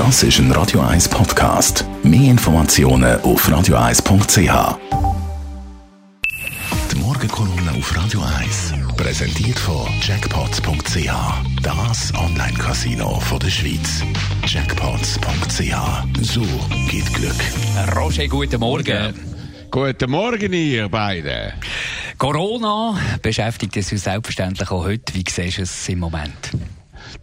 Das ist ein Radio 1 Podcast. Mehr Informationen auf radio1.ch. Die Morgenkolumne auf Radio 1 präsentiert von Jackpots.ch. Das Online-Casino der Schweiz. Jackpots.ch. So geht Glück. Roger, guten Morgen. Guten Morgen, ihr beiden. Corona beschäftigt es uns selbstverständlich auch heute. Wie siehst du es im Moment?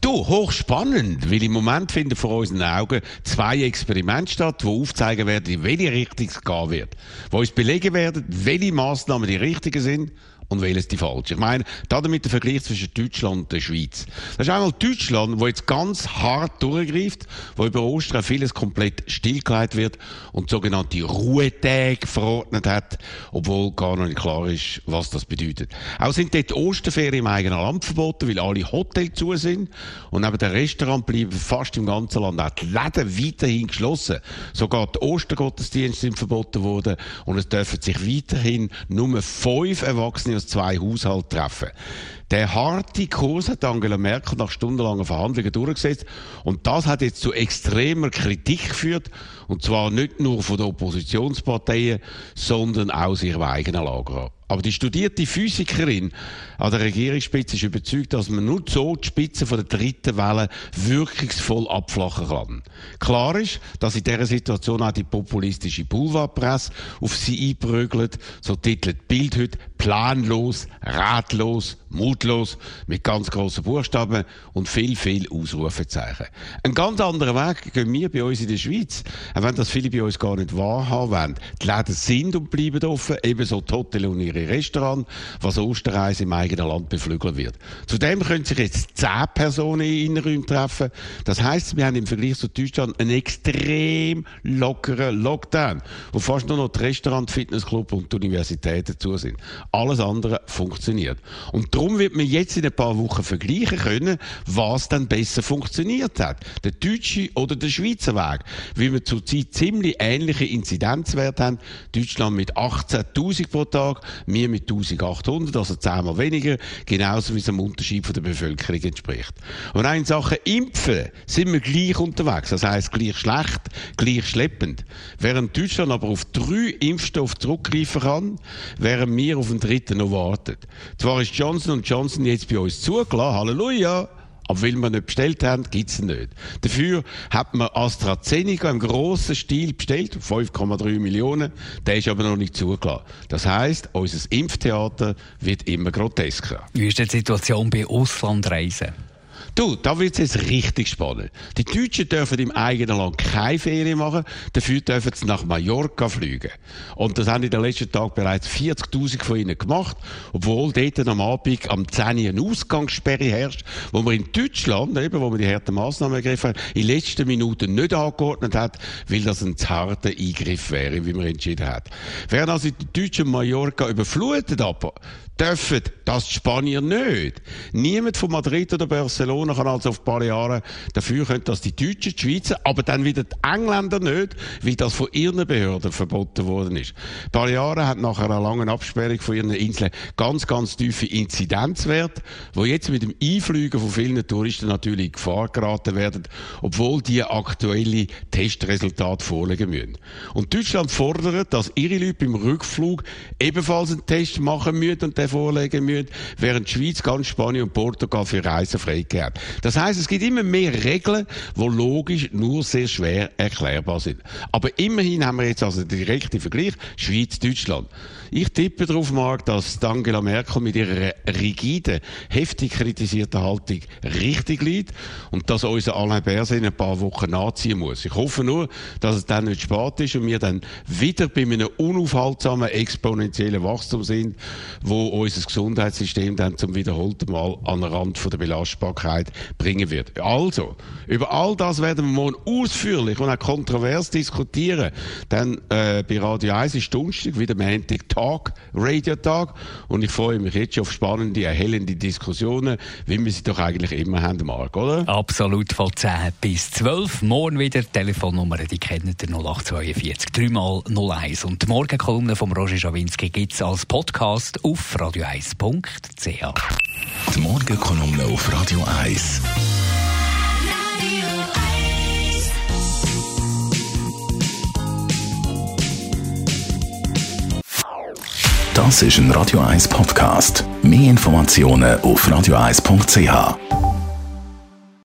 Du, hochspannend, weil im Moment finden vor unseren Augen zwei Experimente statt, die aufzeigen werden, in welche Richtung es gehen wird. Wo uns belegen werden, welche Massnahmen die richtigen sind und welches die falsche. Ich meine, damit der Vergleich zwischen Deutschland und der Schweiz. Das ist einmal Deutschland, wo jetzt ganz hart durchgreift, wo über Ostern vieles komplett stillgelegt wird und sogenannte Ruhetage verordnet hat, obwohl gar noch nicht klar ist, was das bedeutet. Auch sind dort Osterferien im eigenen Land verboten, weil alle Hotels zu sind und neben dem Restaurant bleiben fast im ganzen Land auch die Läden weiterhin geschlossen. Sogar die Ostergottesdienste sind verboten worden und es dürfen sich weiterhin nur fünf Erwachsene aus zwei Haushalten treffen. Der harte Kurs hat Angela Merkel nach stundenlangen Verhandlungen durchgesetzt. Und das hat jetzt zu extremer Kritik geführt. Und zwar nicht nur von den Oppositionsparteien, sondern auch aus ihrem eigenen Lager. Aber die studierte Physikerin an der Regierungsspitze ist überzeugt, dass man nur so die Spitze von der dritten Welle wirkungsvoll abflachen kann. Klar ist, dass in dieser Situation auch die populistische Boulevardpresse auf sie einprügelt. So titelt Bild heute planlos, ratlos, mutlos, mit ganz grossen Buchstaben und viel, viel Ausrufezeichen. Ein ganz anderer Weg gehen wir bei uns in der Schweiz. Auch wenn das viele bei uns gar nicht wahrhaben wollen. Die Läden sind und bleiben offen, ebenso die und ihre Restaurants, was Osterreise im eigenen Land beflügeln wird. Zudem können sich jetzt zehn Personen in Innenräumen treffen. Das heisst, wir haben im Vergleich zu Deutschland einen extrem lockeren Lockdown, wo fast nur noch die Restaurants, Fitnessclubs und die Universitäten zu sind. Alles andere funktioniert. Und darum wird man jetzt in ein paar Wochen vergleichen können, was dann besser funktioniert hat. Der deutsche oder der Schweizer Weg. Weil wir zurzeit ziemlich ähnliche Inzidenzwerte haben. Deutschland mit 18.000 pro Tag, wir mit 1.800, also zehnmal weniger. Genauso wie es einem Unterschied von der Bevölkerung entspricht. Und auch in Sachen Impfen sind wir gleich unterwegs. Das heisst, gleich schlecht, gleich schleppend. Während Deutschland aber auf drei Impfstoffe zurückgreifen kann, während wir auf den dritten noch warten. Zwar ist Johnson Johnson jetzt bei uns zugelassen, Halleluja, aber weil wir nicht bestellt haben, gibt's ihn nicht. Dafür hat man AstraZeneca im grossen Stil bestellt, 5,3 Millionen. Der ist aber noch nicht zugelassen. Das heisst, unser Impftheater wird immer grotesker. Wie ist die Situation bei Auslandreisen? Du, da wird es jetzt richtig spannend. Die Deutschen dürfen im eigenen Land keine Ferien machen, dafür dürfen sie nach Mallorca fliegen. Und das haben in den letzten Tagen bereits 40.000 von ihnen gemacht, obwohl dort am Abend am 10 Uhr eine Ausgangssperre herrscht, wo man in Deutschland, eben, wo man die harten Massnahmen ergriffen hat, in letzten Minuten nicht angeordnet hat, weil das ein zarter Eingriff wäre, wie man entschieden hat. Während also die Deutschen Mallorca überflutet aber, dürfen das die Spanier nicht. Niemand von Madrid oder Barcelona kann also auf Balearen dafür können, dass die Deutschen, die Schweizer, aber dann wieder die Engländer nicht, wie das von ihren Behörden verboten worden ist. Balearen hat nach einer langen Absperrung von ihren Inseln ganz, ganz tiefe Inzidenzwerte, wo jetzt mit dem Einfliegen von vielen Touristen natürlich in Gefahr geraten werden, obwohl die aktuelle Testresultate vorlegen müssen. Und Deutschland fordert, dass ihre Leute beim Rückflug ebenfalls einen Test machen müssen und vorlegen müssen, während die Schweiz ganz Spanien und Portugal für Reisen freigegeben Das heißt, es gibt immer mehr Regeln, die logisch nur sehr schwer erklärbar sind. Aber immerhin haben wir jetzt also den direkten Vergleich Schweiz-Deutschland. Ich tippe darauf, Mark, dass Angela Merkel mit ihrer rigiden, heftig kritisierten Haltung richtig liegt und dass unser Alain Berset in ein paar Wochen nachziehen muss. Ich hoffe nur, dass es dann nicht spät ist und wir dann wieder bei einem unaufhaltsamen, exponentiellen Wachstum sind, wo unser Gesundheitssystem dann zum wiederholten Mal an den Rand von der Belastbarkeit bringen wird. Also, über all das werden wir morgen ausführlich und auch kontrovers diskutieren. Dann äh, bei Radio 1 ist Donnerstag wieder Montag Tag, Radiotag und ich freue mich jetzt schon auf spannende, erhellende Diskussionen, wie wir sie doch eigentlich immer haben, Marc, oder? Absolut, von 10 bis 12. Morgen wieder Telefonnummer, die kennt ihr 0842 3 mal 01 und die Morgenkolumne von Roger Schawinski gibt es als Podcast auf radio1.ch. Die Morgenkolumne auf Radio 1. Das ist ein Radio 1 Podcast. Mehr Informationen auf radio1.ch.